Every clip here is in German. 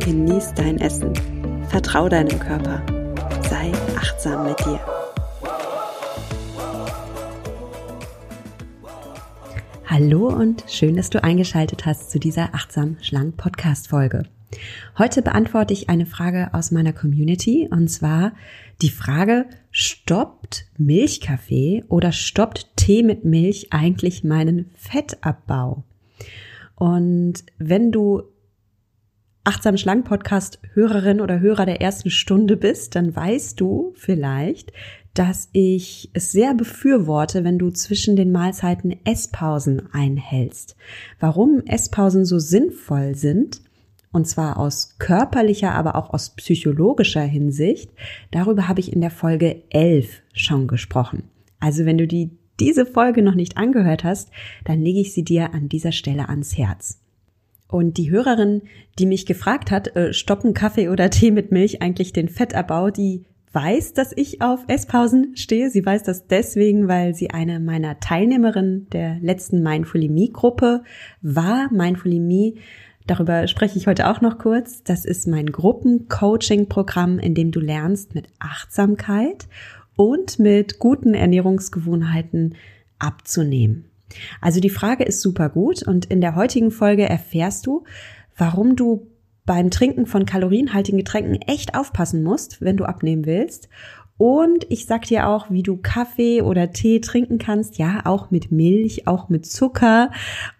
genieß dein Essen, vertrau deinem Körper, sei achtsam mit dir. Hallo und schön, dass du eingeschaltet hast zu dieser achtsam schlank Podcast Folge. Heute beantworte ich eine Frage aus meiner Community und zwar die Frage, stoppt Milchkaffee oder stoppt Tee mit Milch eigentlich meinen Fettabbau? Und wenn du Achtsam Schlank Podcast Hörerin oder Hörer der ersten Stunde bist, dann weißt du vielleicht, dass ich es sehr befürworte, wenn du zwischen den Mahlzeiten Esspausen einhältst. Warum Esspausen so sinnvoll sind, und zwar aus körperlicher, aber auch aus psychologischer Hinsicht, darüber habe ich in der Folge 11 schon gesprochen. Also wenn du die, diese Folge noch nicht angehört hast, dann lege ich sie dir an dieser Stelle ans Herz. Und die Hörerin, die mich gefragt hat, äh, stoppen Kaffee oder Tee mit Milch eigentlich den Fettabbau, die weiß, dass ich auf Esspausen stehe. Sie weiß das deswegen, weil sie eine meiner Teilnehmerinnen der letzten Mindfulimie-Gruppe war. Mindfulimie Darüber spreche ich heute auch noch kurz. Das ist mein Gruppencoaching-Programm, in dem du lernst, mit Achtsamkeit und mit guten Ernährungsgewohnheiten abzunehmen. Also die Frage ist super gut und in der heutigen Folge erfährst du, warum du beim Trinken von kalorienhaltigen Getränken echt aufpassen musst, wenn du abnehmen willst und ich sag dir auch, wie du Kaffee oder Tee trinken kannst, ja, auch mit Milch, auch mit Zucker,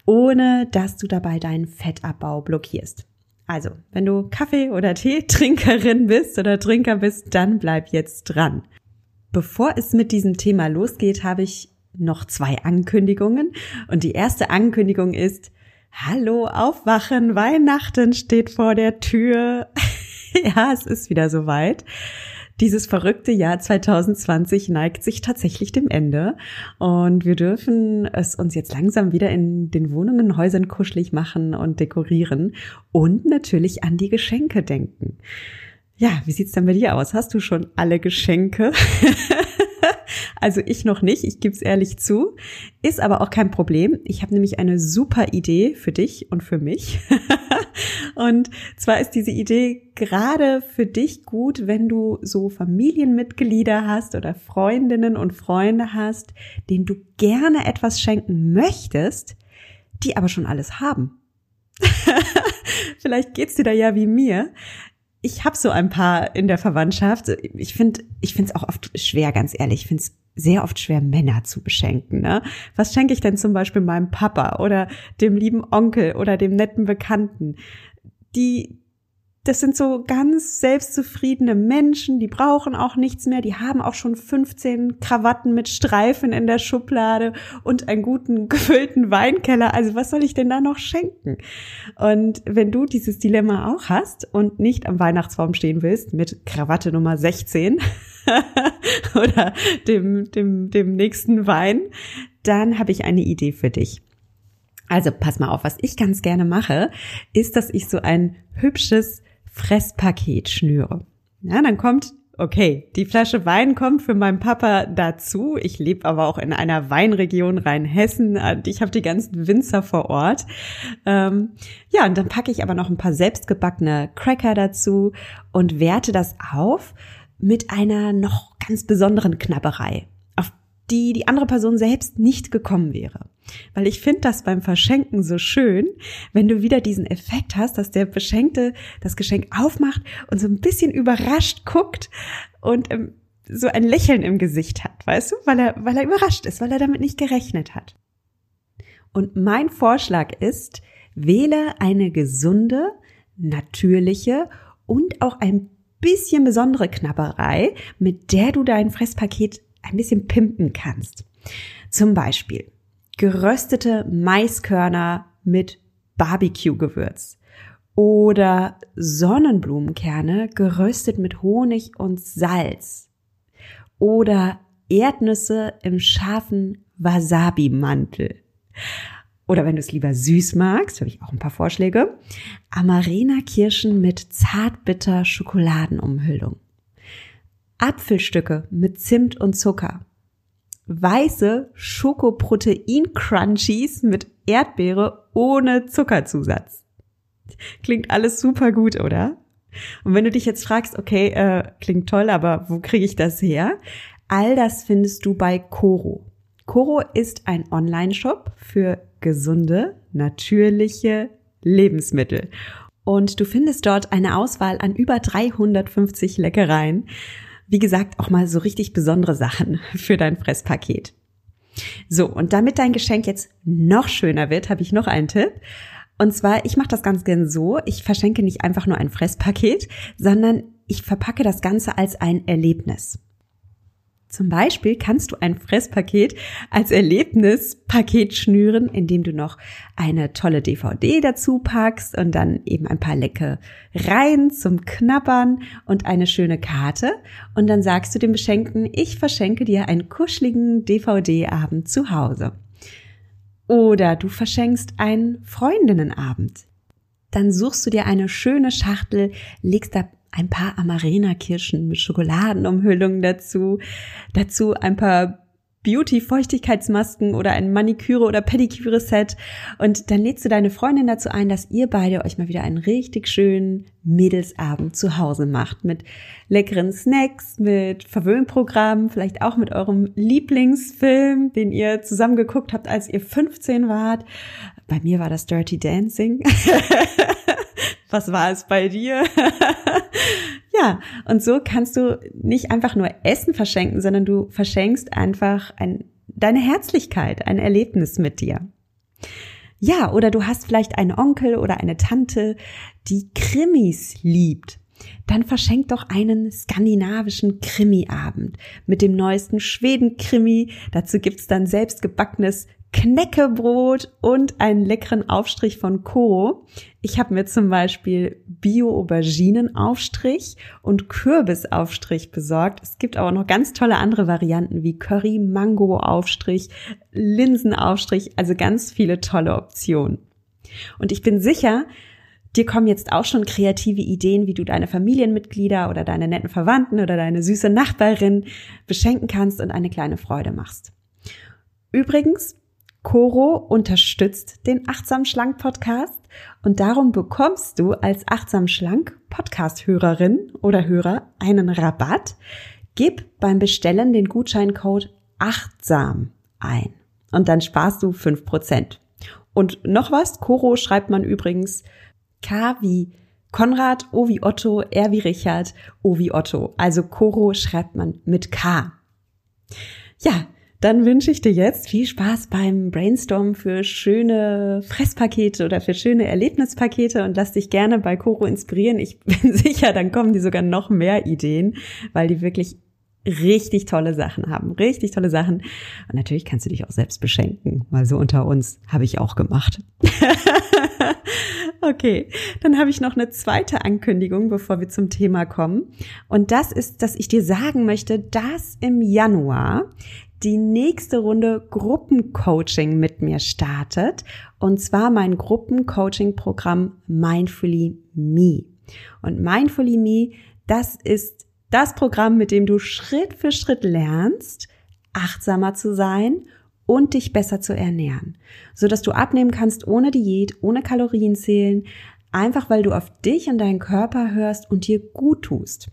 ohne dass du dabei deinen Fettabbau blockierst. Also, wenn du Kaffee oder Tee-Trinkerin bist oder Trinker bist, dann bleib jetzt dran. Bevor es mit diesem Thema losgeht, habe ich noch zwei Ankündigungen. Und die erste Ankündigung ist, Hallo, aufwachen, Weihnachten steht vor der Tür. ja, es ist wieder soweit. Dieses verrückte Jahr 2020 neigt sich tatsächlich dem Ende und wir dürfen es uns jetzt langsam wieder in den Wohnungen, Häusern kuschelig machen und dekorieren und natürlich an die Geschenke denken. Ja, wie sieht's denn bei dir aus? Hast du schon alle Geschenke? Also ich noch nicht, ich gebe es ehrlich zu. Ist aber auch kein Problem. Ich habe nämlich eine super Idee für dich und für mich. und zwar ist diese Idee gerade für dich gut, wenn du so Familienmitglieder hast oder Freundinnen und Freunde hast, denen du gerne etwas schenken möchtest, die aber schon alles haben. Vielleicht geht's dir da ja wie mir ich habe so ein paar in der Verwandtschaft. Ich finde, ich finde es auch oft schwer, ganz ehrlich. Ich finde es sehr oft schwer, Männer zu beschenken. Ne? Was schenke ich denn zum Beispiel meinem Papa oder dem lieben Onkel oder dem netten Bekannten? Die, das sind so ganz selbstzufriedene Menschen, die brauchen auch nichts mehr, die haben auch schon 15 Krawatten mit Streifen in der Schublade und einen guten gefüllten Weinkeller. Also was soll ich denn da noch schenken? Und wenn du dieses Dilemma auch hast und nicht am Weihnachtsbaum stehen willst mit Krawatte Nummer 16 oder dem, dem, dem nächsten Wein, dann habe ich eine Idee für dich. Also pass mal auf, was ich ganz gerne mache, ist, dass ich so ein hübsches Fresspaket schnüre. Ja, dann kommt, okay, die Flasche Wein kommt für meinen Papa dazu. Ich lebe aber auch in einer Weinregion Rheinhessen und ich habe die ganzen Winzer vor Ort. Ähm, ja, und dann packe ich aber noch ein paar selbstgebackene Cracker dazu und werte das auf mit einer noch ganz besonderen Knabberei die die andere Person selbst nicht gekommen wäre. Weil ich finde das beim Verschenken so schön, wenn du wieder diesen Effekt hast, dass der Beschenkte das Geschenk aufmacht und so ein bisschen überrascht guckt und ähm, so ein Lächeln im Gesicht hat, weißt du, weil er, weil er überrascht ist, weil er damit nicht gerechnet hat. Und mein Vorschlag ist, wähle eine gesunde, natürliche und auch ein bisschen besondere Knabberei, mit der du dein Fresspaket ein bisschen pimpen kannst. Zum Beispiel geröstete Maiskörner mit Barbecue-Gewürz oder Sonnenblumenkerne geröstet mit Honig und Salz oder Erdnüsse im scharfen Wasabi-Mantel. Oder wenn du es lieber süß magst, habe ich auch ein paar Vorschläge. Amarena-Kirschen mit zartbitter Schokoladenumhüllung. Apfelstücke mit Zimt und Zucker. Weiße Schokoprotein-Crunchies mit Erdbeere ohne Zuckerzusatz. Klingt alles super gut, oder? Und wenn du dich jetzt fragst, okay, äh, klingt toll, aber wo kriege ich das her? All das findest du bei Coro. Coro ist ein Online-Shop für gesunde, natürliche Lebensmittel. Und du findest dort eine Auswahl an über 350 Leckereien. Wie gesagt, auch mal so richtig besondere Sachen für dein Fresspaket. So, und damit dein Geschenk jetzt noch schöner wird, habe ich noch einen Tipp. Und zwar, ich mache das ganz gern so, ich verschenke nicht einfach nur ein Fresspaket, sondern ich verpacke das Ganze als ein Erlebnis. Zum Beispiel kannst du ein Fresspaket als Erlebnispaket schnüren, indem du noch eine tolle DVD dazu packst und dann eben ein paar Leckereien zum Knabbern und eine schöne Karte. Und dann sagst du dem Beschenkten, ich verschenke dir einen kuscheligen DVD-Abend zu Hause. Oder du verschenkst einen Freundinnenabend. Dann suchst du dir eine schöne Schachtel, legst da ein paar Amarena-Kirschen mit Schokoladenumhüllung dazu, dazu ein paar Beauty-Feuchtigkeitsmasken oder ein Maniküre- oder Pediküre-Set. Und dann lädst du deine Freundin dazu ein, dass ihr beide euch mal wieder einen richtig schönen Mädelsabend zu Hause macht. Mit leckeren Snacks, mit Verwöhnprogrammen, vielleicht auch mit eurem Lieblingsfilm, den ihr zusammen geguckt habt, als ihr 15 wart. Bei mir war das Dirty Dancing. Was war es bei dir? ja, und so kannst du nicht einfach nur Essen verschenken, sondern du verschenkst einfach ein, deine Herzlichkeit, ein Erlebnis mit dir. Ja, oder du hast vielleicht einen Onkel oder eine Tante, die Krimis liebt. Dann verschenk doch einen skandinavischen Krimi-Abend mit dem neuesten Schweden-Krimi. Dazu gibt's dann selbstgebackenes Knäckebrot und einen leckeren Aufstrich von Co. Ich habe mir zum Beispiel Bio-Auberginen-Aufstrich und Kürbisaufstrich besorgt. Es gibt aber noch ganz tolle andere Varianten wie Curry-Mango-Aufstrich, Linsenaufstrich, also ganz viele tolle Optionen. Und ich bin sicher, dir kommen jetzt auch schon kreative Ideen, wie du deine Familienmitglieder oder deine netten Verwandten oder deine süße Nachbarin beschenken kannst und eine kleine Freude machst. Übrigens, Coro unterstützt den Achtsam Schlank Podcast und darum bekommst du als Achtsam Schlank Podcast Hörerin oder Hörer einen Rabatt. Gib beim Bestellen den Gutscheincode achtsam ein und dann sparst du fünf Prozent. Und noch was, Coro schreibt man übrigens K wie Konrad, O wie Otto, R wie Richard, O wie Otto. Also Coro schreibt man mit K. Ja, dann wünsche ich dir jetzt viel Spaß beim Brainstorm für schöne Fresspakete oder für schöne Erlebnispakete und lass dich gerne bei Coro inspirieren. Ich bin sicher, dann kommen die sogar noch mehr Ideen, weil die wirklich richtig tolle Sachen haben, richtig tolle Sachen. Und natürlich kannst du dich auch selbst beschenken, weil so unter uns habe ich auch gemacht. okay, dann habe ich noch eine zweite Ankündigung, bevor wir zum Thema kommen. Und das ist, dass ich dir sagen möchte, dass im Januar die nächste Runde Gruppencoaching mit mir startet. Und zwar mein Gruppencoaching-Programm Mindfully Me. Und Mindfully Me, das ist das Programm, mit dem du Schritt für Schritt lernst, achtsamer zu sein und dich besser zu ernähren, so dass du abnehmen kannst ohne Diät, ohne Kalorien zählen, einfach weil du auf dich und deinen Körper hörst und dir gut tust.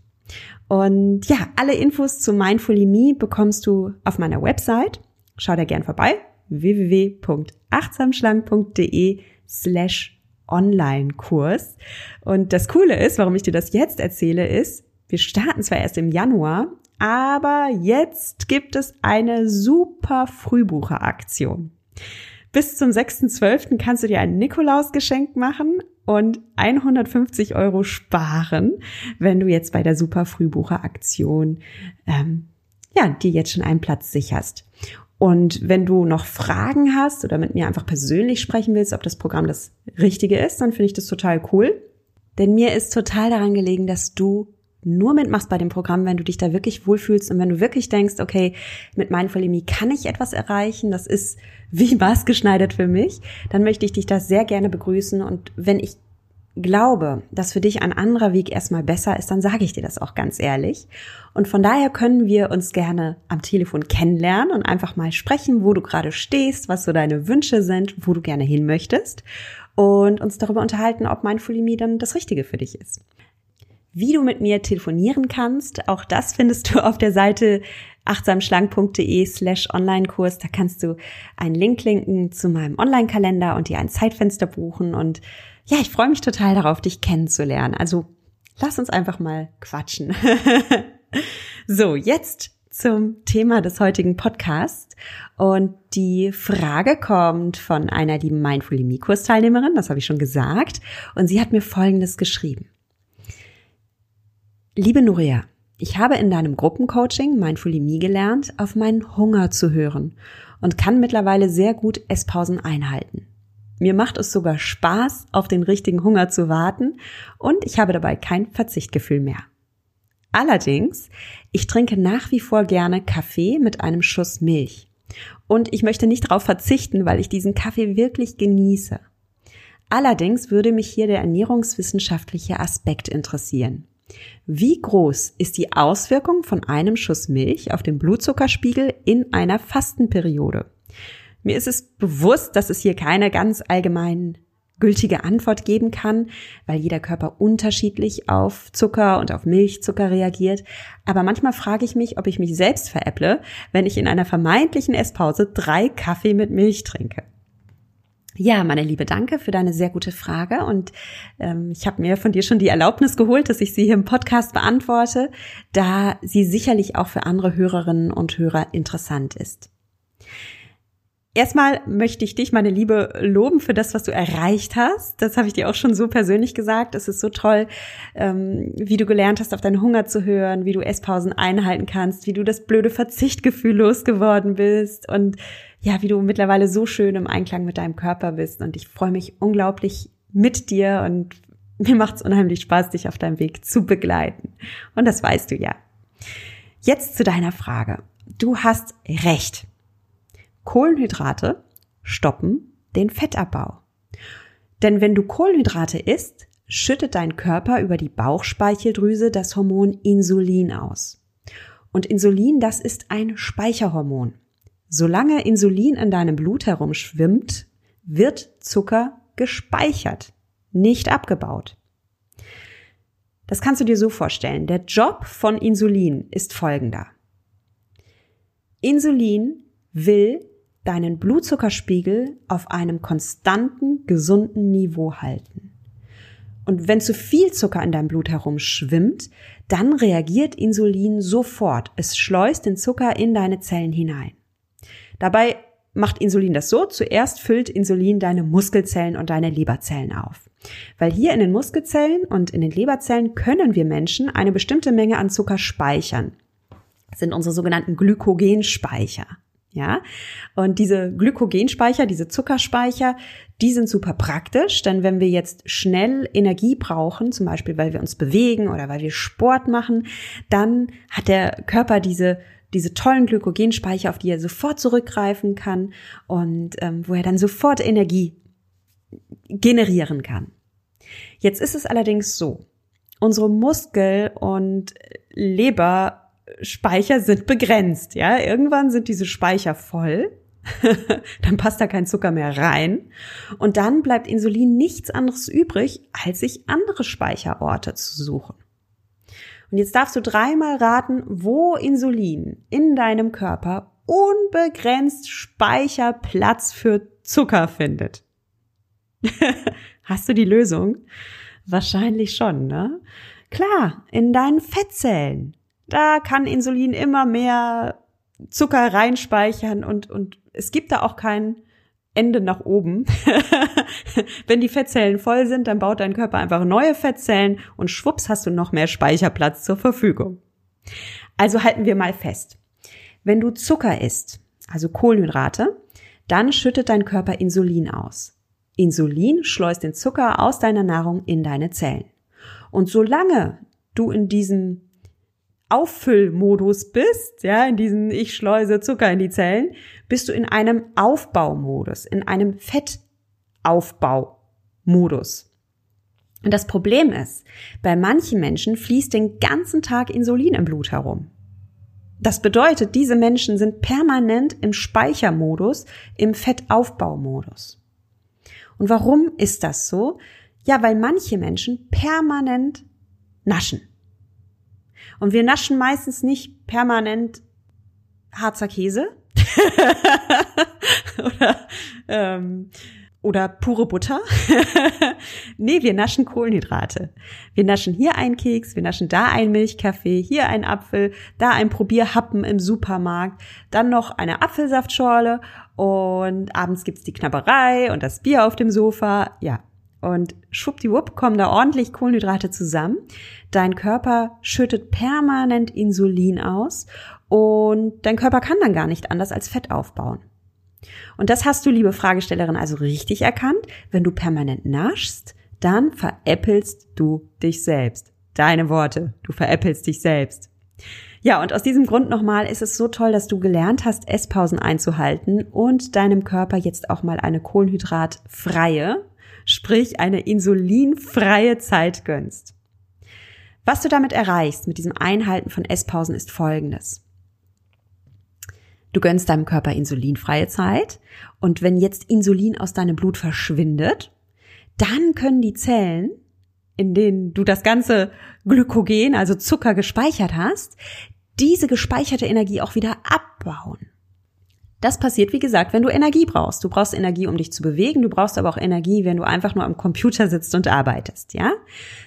Und ja, alle Infos zu Mindfully Me bekommst du auf meiner Website. Schau da gern vorbei www.achtsamschlank.de slash Online-Kurs. Und das Coole ist, warum ich dir das jetzt erzähle, ist, wir starten zwar erst im Januar, aber jetzt gibt es eine super Frühbucheraktion. Bis zum 6.12. kannst du dir ein Nikolausgeschenk machen und 150 Euro sparen, wenn du jetzt bei der Super Frühbucheraktion ähm, ja, dir jetzt schon einen Platz sicherst. Und wenn du noch Fragen hast oder mit mir einfach persönlich sprechen willst, ob das Programm das Richtige ist, dann finde ich das total cool. Denn mir ist total daran gelegen, dass du nur mitmachst bei dem Programm, wenn du dich da wirklich wohlfühlst und wenn du wirklich denkst, okay, mit Mindfulimie kann ich etwas erreichen, das ist wie maßgeschneidert für mich, dann möchte ich dich da sehr gerne begrüßen und wenn ich glaube, dass für dich ein anderer Weg erstmal besser ist, dann sage ich dir das auch ganz ehrlich. Und von daher können wir uns gerne am Telefon kennenlernen und einfach mal sprechen, wo du gerade stehst, was so deine Wünsche sind, wo du gerne hin möchtest und uns darüber unterhalten, ob Mindfulimie dann das Richtige für dich ist wie du mit mir telefonieren kannst. Auch das findest du auf der Seite achtsamschlank.de slash Online-Kurs. Da kannst du einen Link linken zu meinem Online-Kalender und dir ein Zeitfenster buchen. Und ja, ich freue mich total darauf, dich kennenzulernen. Also lass uns einfach mal quatschen. so, jetzt zum Thema des heutigen Podcasts. Und die Frage kommt von einer lieben Mindful Me Kursteilnehmerin, das habe ich schon gesagt. Und sie hat mir Folgendes geschrieben. Liebe Nuria, ich habe in deinem Gruppencoaching Mindfulimie gelernt, auf meinen Hunger zu hören und kann mittlerweile sehr gut Esspausen einhalten. Mir macht es sogar Spaß, auf den richtigen Hunger zu warten und ich habe dabei kein Verzichtgefühl mehr. Allerdings, ich trinke nach wie vor gerne Kaffee mit einem Schuss Milch. Und ich möchte nicht darauf verzichten, weil ich diesen Kaffee wirklich genieße. Allerdings würde mich hier der ernährungswissenschaftliche Aspekt interessieren. Wie groß ist die Auswirkung von einem Schuss Milch auf den Blutzuckerspiegel in einer Fastenperiode? Mir ist es bewusst, dass es hier keine ganz allgemein gültige Antwort geben kann, weil jeder Körper unterschiedlich auf Zucker und auf Milchzucker reagiert. Aber manchmal frage ich mich, ob ich mich selbst veräpple, wenn ich in einer vermeintlichen Esspause drei Kaffee mit Milch trinke. Ja, meine Liebe, danke für deine sehr gute Frage und ähm, ich habe mir von dir schon die Erlaubnis geholt, dass ich sie hier im Podcast beantworte, da sie sicherlich auch für andere Hörerinnen und Hörer interessant ist. Erstmal möchte ich dich, meine Liebe, loben für das, was du erreicht hast. Das habe ich dir auch schon so persönlich gesagt. Es ist so toll, ähm, wie du gelernt hast, auf deinen Hunger zu hören, wie du Esspausen einhalten kannst, wie du das blöde Verzichtgefühl losgeworden bist und ja, wie du mittlerweile so schön im Einklang mit deinem Körper bist. Und ich freue mich unglaublich mit dir und mir macht es unheimlich Spaß, dich auf deinem Weg zu begleiten. Und das weißt du ja. Jetzt zu deiner Frage. Du hast recht. Kohlenhydrate stoppen den Fettabbau. Denn wenn du Kohlenhydrate isst, schüttet dein Körper über die Bauchspeicheldrüse das Hormon Insulin aus. Und Insulin, das ist ein Speicherhormon. Solange Insulin in deinem Blut herumschwimmt, wird Zucker gespeichert, nicht abgebaut. Das kannst du dir so vorstellen. Der Job von Insulin ist folgender. Insulin will deinen Blutzuckerspiegel auf einem konstanten, gesunden Niveau halten. Und wenn zu viel Zucker in deinem Blut herumschwimmt, dann reagiert Insulin sofort. Es schleust den Zucker in deine Zellen hinein. Dabei macht Insulin das so, zuerst füllt Insulin deine Muskelzellen und deine Leberzellen auf. Weil hier in den Muskelzellen und in den Leberzellen können wir Menschen eine bestimmte Menge an Zucker speichern. Das sind unsere sogenannten Glykogenspeicher. Ja, und diese Glykogenspeicher, diese Zuckerspeicher, die sind super praktisch, denn wenn wir jetzt schnell Energie brauchen, zum Beispiel weil wir uns bewegen oder weil wir Sport machen, dann hat der Körper diese diese tollen Glykogenspeicher, auf die er sofort zurückgreifen kann und ähm, wo er dann sofort Energie generieren kann. Jetzt ist es allerdings so, unsere Muskel- und Leber Speicher sind begrenzt, ja. Irgendwann sind diese Speicher voll. dann passt da kein Zucker mehr rein. Und dann bleibt Insulin nichts anderes übrig, als sich andere Speicherorte zu suchen. Und jetzt darfst du dreimal raten, wo Insulin in deinem Körper unbegrenzt Speicherplatz für Zucker findet. Hast du die Lösung? Wahrscheinlich schon, ne? Klar, in deinen Fettzellen. Da kann Insulin immer mehr Zucker reinspeichern und, und es gibt da auch kein Ende nach oben. Wenn die Fettzellen voll sind, dann baut dein Körper einfach neue Fettzellen und schwupps hast du noch mehr Speicherplatz zur Verfügung. Also halten wir mal fest. Wenn du Zucker isst, also Kohlenhydrate, dann schüttet dein Körper Insulin aus. Insulin schleust den Zucker aus deiner Nahrung in deine Zellen. Und solange du in diesem Auffüllmodus bist, ja, in diesen ich schleuse Zucker in die Zellen, bist du in einem Aufbaumodus, in einem Fettaufbaumodus. Und das Problem ist, bei manchen Menschen fließt den ganzen Tag Insulin im Blut herum. Das bedeutet, diese Menschen sind permanent im Speichermodus, im Fettaufbaumodus. Und warum ist das so? Ja, weil manche Menschen permanent naschen. Und wir naschen meistens nicht permanent Harzer Käse oder, ähm, oder pure Butter. nee, wir naschen Kohlenhydrate. Wir naschen hier einen Keks, wir naschen da einen Milchkaffee, hier einen Apfel, da ein Probierhappen im Supermarkt, dann noch eine Apfelsaftschorle und abends gibt's die Knabberei und das Bier auf dem Sofa. Ja, und schwuppdiwupp kommen da ordentlich Kohlenhydrate zusammen. Dein Körper schüttet permanent Insulin aus und dein Körper kann dann gar nicht anders als Fett aufbauen. Und das hast du, liebe Fragestellerin, also richtig erkannt. Wenn du permanent naschst, dann veräppelst du dich selbst. Deine Worte, du veräppelst dich selbst. Ja, und aus diesem Grund nochmal ist es so toll, dass du gelernt hast, Esspausen einzuhalten und deinem Körper jetzt auch mal eine kohlenhydratfreie, sprich eine insulinfreie Zeit gönnst. Was du damit erreichst mit diesem Einhalten von Esspausen ist folgendes. Du gönnst deinem Körper insulinfreie Zeit und wenn jetzt Insulin aus deinem Blut verschwindet, dann können die Zellen, in denen du das ganze Glykogen, also Zucker gespeichert hast, diese gespeicherte Energie auch wieder abbauen. Das passiert, wie gesagt, wenn du Energie brauchst. Du brauchst Energie, um dich zu bewegen. Du brauchst aber auch Energie, wenn du einfach nur am Computer sitzt und arbeitest, ja?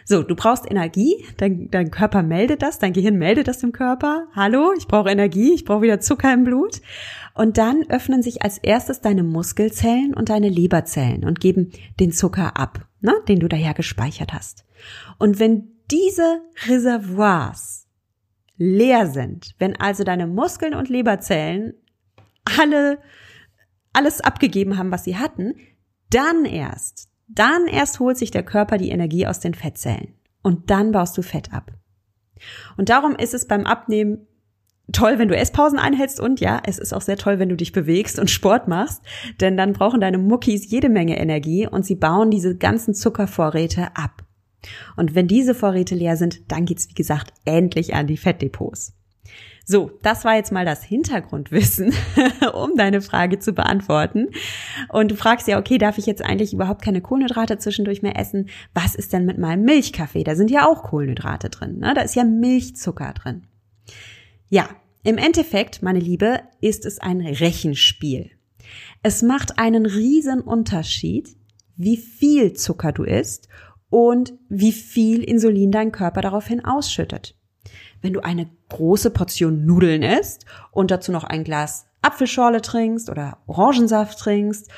So, du brauchst Energie. Dein, dein Körper meldet das. Dein Gehirn meldet das dem Körper. Hallo, ich brauche Energie. Ich brauche wieder Zucker im Blut. Und dann öffnen sich als erstes deine Muskelzellen und deine Leberzellen und geben den Zucker ab, ne, den du daher gespeichert hast. Und wenn diese Reservoirs leer sind, wenn also deine Muskeln und Leberzellen alle alles abgegeben haben, was sie hatten, dann erst, dann erst holt sich der Körper die Energie aus den Fettzellen und dann baust du Fett ab. Und darum ist es beim Abnehmen toll, wenn du Esspausen einhältst und ja, es ist auch sehr toll, wenn du dich bewegst und Sport machst, denn dann brauchen deine Muckis jede Menge Energie und sie bauen diese ganzen Zuckervorräte ab. Und wenn diese Vorräte leer sind, dann geht's wie gesagt endlich an die Fettdepots. So, das war jetzt mal das Hintergrundwissen, um deine Frage zu beantworten. Und du fragst ja, okay, darf ich jetzt eigentlich überhaupt keine Kohlenhydrate zwischendurch mehr essen? Was ist denn mit meinem Milchkaffee? Da sind ja auch Kohlenhydrate drin. Ne? Da ist ja Milchzucker drin. Ja, im Endeffekt, meine Liebe, ist es ein Rechenspiel. Es macht einen riesen Unterschied, wie viel Zucker du isst und wie viel Insulin dein Körper daraufhin ausschüttet wenn du eine große Portion Nudeln isst und dazu noch ein Glas Apfelschorle trinkst oder Orangensaft trinkst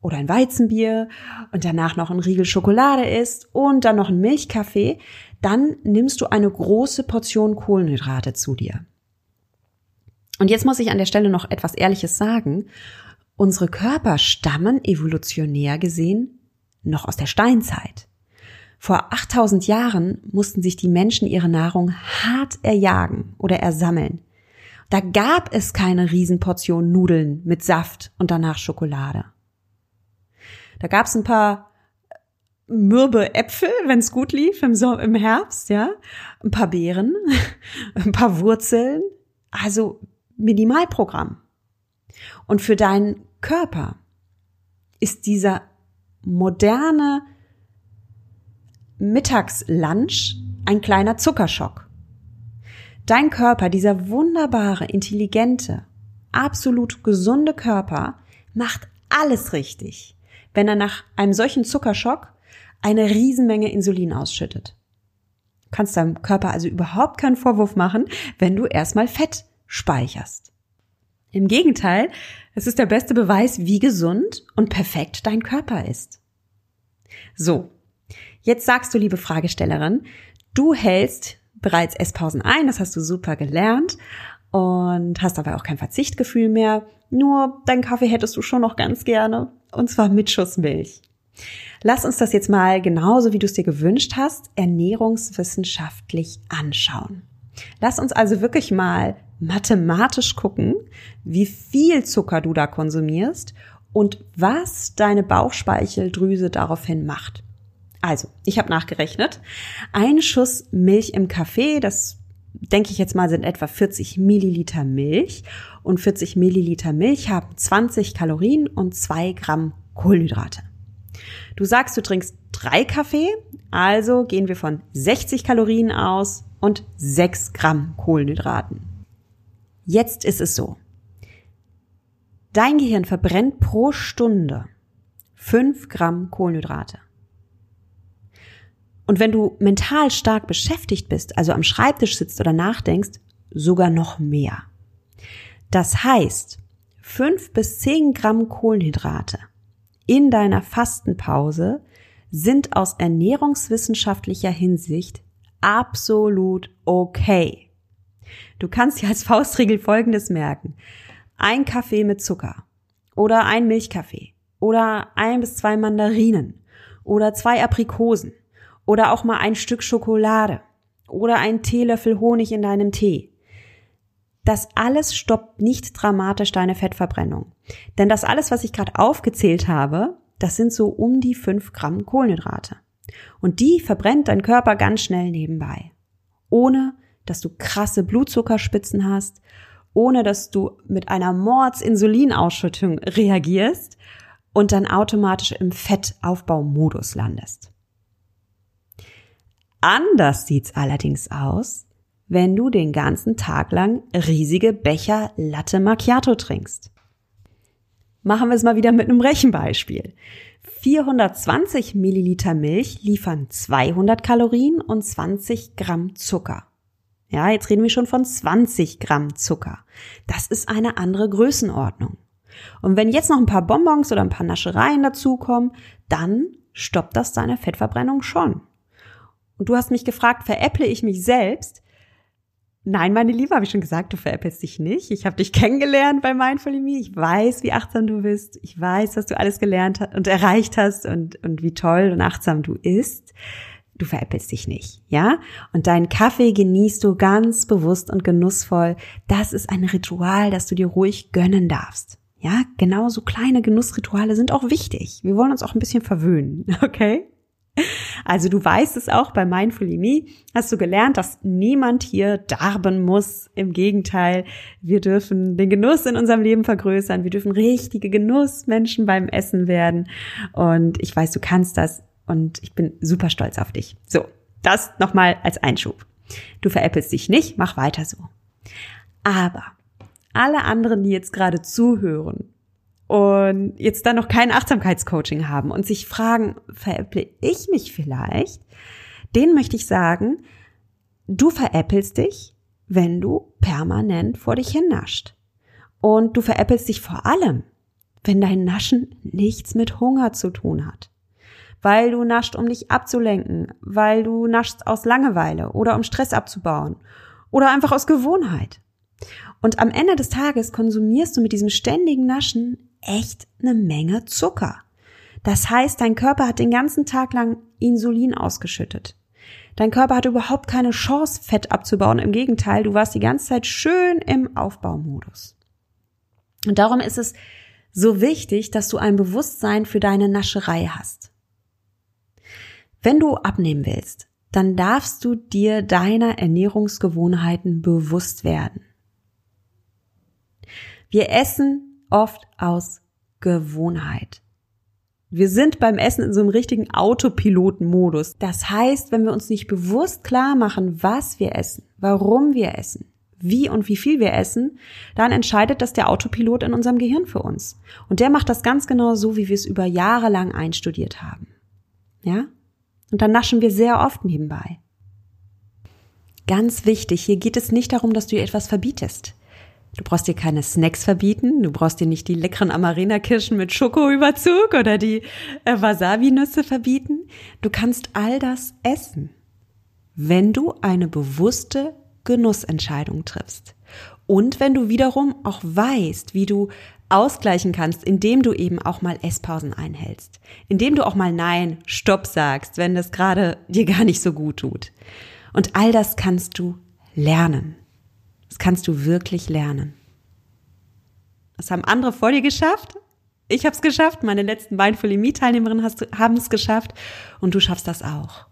oder ein Weizenbier und danach noch ein Riegel Schokolade isst und dann noch ein Milchkaffee, dann nimmst du eine große Portion Kohlenhydrate zu dir. Und jetzt muss ich an der Stelle noch etwas Ehrliches sagen. Unsere Körper stammen evolutionär gesehen noch aus der Steinzeit. Vor 8000 Jahren mussten sich die Menschen ihre Nahrung hart erjagen oder ersammeln. Da gab es keine Riesenportion Nudeln mit Saft und danach Schokolade. Da gab es ein paar mürbe Äpfel, wenn es gut lief im, so im Herbst, ja, ein paar Beeren, ein paar Wurzeln, also Minimalprogramm. Und für deinen Körper ist dieser moderne Mittagslunch ein kleiner Zuckerschock. Dein Körper, dieser wunderbare, intelligente, absolut gesunde Körper, macht alles richtig, wenn er nach einem solchen Zuckerschock eine Riesenmenge Insulin ausschüttet. Du kannst deinem Körper also überhaupt keinen Vorwurf machen, wenn du erstmal Fett speicherst. Im Gegenteil, es ist der beste Beweis, wie gesund und perfekt dein Körper ist. So, Jetzt sagst du, liebe Fragestellerin, du hältst bereits Esspausen ein, das hast du super gelernt und hast aber auch kein Verzichtgefühl mehr. Nur deinen Kaffee hättest du schon noch ganz gerne und zwar mit Schuss Milch. Lass uns das jetzt mal genauso, wie du es dir gewünscht hast, ernährungswissenschaftlich anschauen. Lass uns also wirklich mal mathematisch gucken, wie viel Zucker du da konsumierst und was deine Bauchspeicheldrüse daraufhin macht. Also, ich habe nachgerechnet. Ein Schuss Milch im Kaffee, das denke ich jetzt mal, sind etwa 40 Milliliter Milch. Und 40 Milliliter Milch haben 20 Kalorien und 2 Gramm Kohlenhydrate. Du sagst, du trinkst drei Kaffee, also gehen wir von 60 Kalorien aus und 6 Gramm Kohlenhydraten. Jetzt ist es so. Dein Gehirn verbrennt pro Stunde 5 Gramm Kohlenhydrate. Und wenn du mental stark beschäftigt bist, also am Schreibtisch sitzt oder nachdenkst, sogar noch mehr. Das heißt, fünf bis zehn Gramm Kohlenhydrate in deiner Fastenpause sind aus ernährungswissenschaftlicher Hinsicht absolut okay. Du kannst dir als Faustregel Folgendes merken. Ein Kaffee mit Zucker oder ein Milchkaffee oder ein bis zwei Mandarinen oder zwei Aprikosen oder auch mal ein Stück Schokolade oder ein Teelöffel Honig in deinem Tee. Das alles stoppt nicht dramatisch deine Fettverbrennung. Denn das alles, was ich gerade aufgezählt habe, das sind so um die fünf Gramm Kohlenhydrate. Und die verbrennt dein Körper ganz schnell nebenbei. Ohne, dass du krasse Blutzuckerspitzen hast, ohne dass du mit einer Mordsinsulinausschüttung reagierst und dann automatisch im Fettaufbaumodus landest. Anders sieht's allerdings aus, wenn du den ganzen Tag lang riesige Becher Latte Macchiato trinkst. Machen wir es mal wieder mit einem Rechenbeispiel. 420 Milliliter Milch liefern 200 Kalorien und 20 Gramm Zucker. Ja, jetzt reden wir schon von 20 Gramm Zucker. Das ist eine andere Größenordnung. Und wenn jetzt noch ein paar Bonbons oder ein paar Naschereien dazukommen, dann stoppt das deine Fettverbrennung schon. Und du hast mich gefragt, veräpple ich mich selbst? Nein, meine Liebe, habe ich schon gesagt, du veräppelst dich nicht. Ich habe dich kennengelernt bei Mindful Me. Ich weiß, wie achtsam du bist. Ich weiß, was du alles gelernt und erreicht hast und, und wie toll und achtsam du isst. Du veräppelst dich nicht, ja? Und deinen Kaffee genießt du ganz bewusst und genussvoll. Das ist ein Ritual, das du dir ruhig gönnen darfst. Ja, genau so kleine Genussrituale sind auch wichtig. Wir wollen uns auch ein bisschen verwöhnen, okay? Also du weißt es auch bei Mindfully Me, hast du gelernt, dass niemand hier darben muss. Im Gegenteil, wir dürfen den Genuss in unserem Leben vergrößern. Wir dürfen richtige Genussmenschen beim Essen werden. Und ich weiß, du kannst das und ich bin super stolz auf dich. So, das nochmal als Einschub. Du veräppelst dich nicht, mach weiter so. Aber alle anderen, die jetzt gerade zuhören und jetzt dann noch kein Achtsamkeitscoaching haben und sich fragen, veräpple ich mich vielleicht? Den möchte ich sagen, du veräppelst dich, wenn du permanent vor dich hin nascht. Und du veräppelst dich vor allem, wenn dein Naschen nichts mit Hunger zu tun hat. Weil du nascht, um dich abzulenken, weil du naschst aus Langeweile oder um Stress abzubauen oder einfach aus Gewohnheit. Und am Ende des Tages konsumierst du mit diesem ständigen Naschen echt eine Menge Zucker. Das heißt, dein Körper hat den ganzen Tag lang Insulin ausgeschüttet. Dein Körper hat überhaupt keine Chance, Fett abzubauen. Im Gegenteil, du warst die ganze Zeit schön im Aufbaumodus. Und darum ist es so wichtig, dass du ein Bewusstsein für deine Nascherei hast. Wenn du abnehmen willst, dann darfst du dir deiner Ernährungsgewohnheiten bewusst werden. Wir essen oft aus Gewohnheit. Wir sind beim Essen in so einem richtigen Autopilotenmodus. Das heißt, wenn wir uns nicht bewusst klar machen, was wir essen, warum wir essen, wie und wie viel wir essen, dann entscheidet das der Autopilot in unserem Gehirn für uns. Und der macht das ganz genau so, wie wir es über Jahre lang einstudiert haben. Ja? Und dann naschen wir sehr oft nebenbei. Ganz wichtig, hier geht es nicht darum, dass du etwas verbietest. Du brauchst dir keine Snacks verbieten, du brauchst dir nicht die leckeren Amarena-Kirschen mit Schokoüberzug oder die äh, Wasabi-Nüsse verbieten. Du kannst all das essen, wenn du eine bewusste Genussentscheidung triffst. Und wenn du wiederum auch weißt, wie du ausgleichen kannst, indem du eben auch mal Esspausen einhältst, indem du auch mal Nein, Stopp sagst, wenn das gerade dir gar nicht so gut tut. Und all das kannst du lernen. Kannst du wirklich lernen. Das haben andere vor dir geschafft. Ich habe es geschafft. Meine letzten Mindful Me Teilnehmerinnen haben es geschafft. Und du schaffst das auch.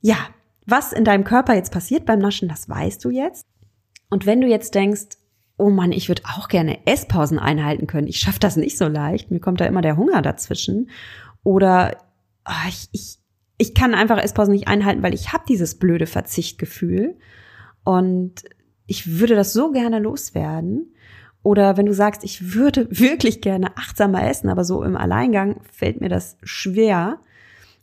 Ja, was in deinem Körper jetzt passiert beim Naschen, das weißt du jetzt. Und wenn du jetzt denkst, oh Mann, ich würde auch gerne Esspausen einhalten können. Ich schaffe das nicht so leicht. Mir kommt da immer der Hunger dazwischen. Oder oh, ich, ich, ich kann einfach Esspausen nicht einhalten, weil ich habe dieses blöde Verzichtgefühl. Und ich würde das so gerne loswerden. Oder wenn du sagst, ich würde wirklich gerne achtsamer essen, aber so im Alleingang fällt mir das schwer.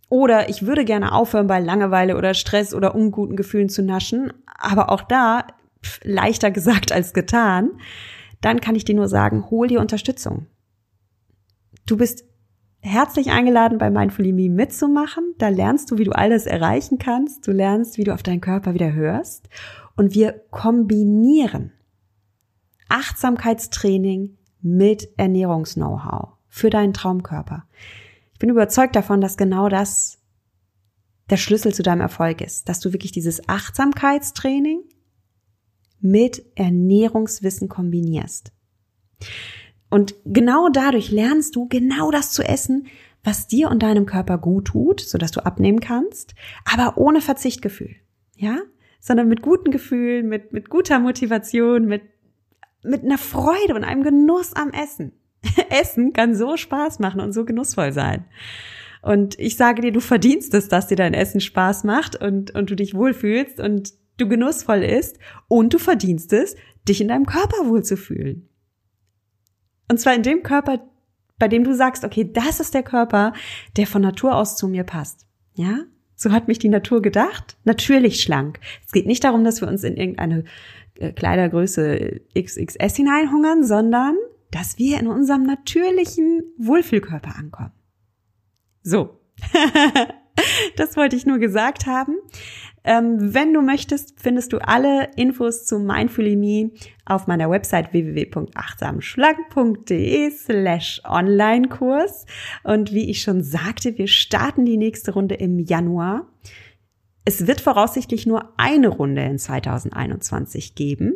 Oder ich würde gerne aufhören, bei Langeweile oder Stress oder unguten Gefühlen zu naschen. Aber auch da leichter gesagt als getan, dann kann ich dir nur sagen, hol dir Unterstützung. Du bist herzlich eingeladen, bei Mindfully Me mitzumachen. Da lernst du, wie du alles erreichen kannst. Du lernst, wie du auf deinen Körper wieder hörst. Und wir kombinieren Achtsamkeitstraining mit Ernährungs-Know-how für deinen Traumkörper. Ich bin überzeugt davon, dass genau das der Schlüssel zu deinem Erfolg ist, dass du wirklich dieses Achtsamkeitstraining mit Ernährungswissen kombinierst. Und genau dadurch lernst du genau das zu essen, was dir und deinem Körper gut tut, sodass du abnehmen kannst, aber ohne Verzichtgefühl. Ja? Sondern mit guten Gefühlen, mit, mit guter Motivation, mit, mit einer Freude und einem Genuss am Essen. Essen kann so Spaß machen und so genussvoll sein. Und ich sage dir, du verdienst es, dass dir dein Essen Spaß macht und, und du dich wohlfühlst und du genussvoll isst und du verdienst es, dich in deinem Körper wohlzufühlen. Und zwar in dem Körper, bei dem du sagst, okay, das ist der Körper, der von Natur aus zu mir passt. Ja? So hat mich die Natur gedacht. Natürlich schlank. Es geht nicht darum, dass wir uns in irgendeine äh, Kleidergröße XXS hineinhungern, sondern dass wir in unserem natürlichen Wohlfühlkörper ankommen. So. das wollte ich nur gesagt haben. Ähm, wenn du möchtest, findest du alle Infos zu Mindfully Me auf meiner Website www.achtsamschlank.de slash Online-Kurs. Und wie ich schon sagte, wir starten die nächste Runde im Januar. Es wird voraussichtlich nur eine Runde in 2021 geben,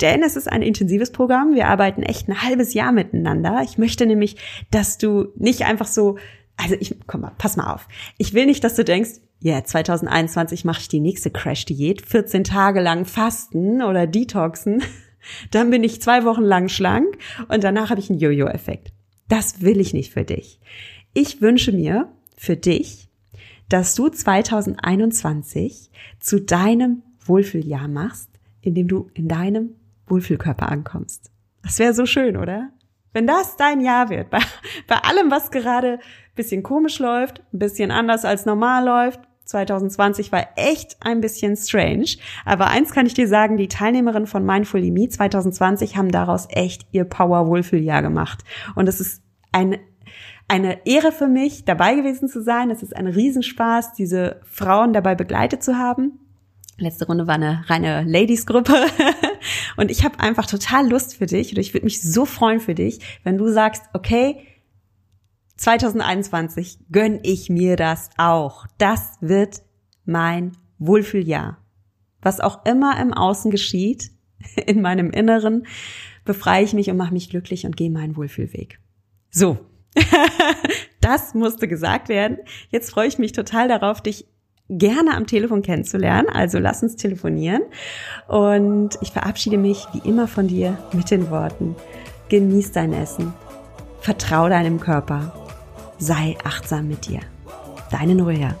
denn es ist ein intensives Programm. Wir arbeiten echt ein halbes Jahr miteinander. Ich möchte nämlich, dass du nicht einfach so also ich, komm mal, pass mal auf. Ich will nicht, dass du denkst, ja, yeah, 2021 mache ich die nächste Crash-Diät, 14 Tage lang fasten oder detoxen. Dann bin ich zwei Wochen lang schlank und danach habe ich einen Jojo-Effekt. Das will ich nicht für dich. Ich wünsche mir für dich, dass du 2021 zu deinem Wohlfühljahr machst, indem du in deinem Wohlfühlkörper ankommst. Das wäre so schön, oder? Wenn das dein Jahr wird, bei, bei allem, was gerade bisschen komisch läuft, ein bisschen anders als normal läuft. 2020 war echt ein bisschen strange. Aber eins kann ich dir sagen, die Teilnehmerinnen von Mindfully Me 2020 haben daraus echt ihr Power-Wohlfühljahr gemacht. Und es ist eine, eine Ehre für mich, dabei gewesen zu sein. Es ist ein Riesenspaß, diese Frauen dabei begleitet zu haben. Letzte Runde war eine reine Ladies-Gruppe. Und ich habe einfach total Lust für dich. Und ich würde mich so freuen für dich, wenn du sagst, okay, 2021 gönn ich mir das auch. Das wird mein Wohlfühljahr. Was auch immer im Außen geschieht, in meinem Inneren, befreie ich mich und mache mich glücklich und gehe meinen Wohlfühlweg. So. das musste gesagt werden. Jetzt freue ich mich total darauf, dich gerne am Telefon kennenzulernen. Also lass uns telefonieren. Und ich verabschiede mich wie immer von dir mit den Worten. Genieß dein Essen. Vertrau deinem Körper sei achtsam mit dir. Deine Nuria.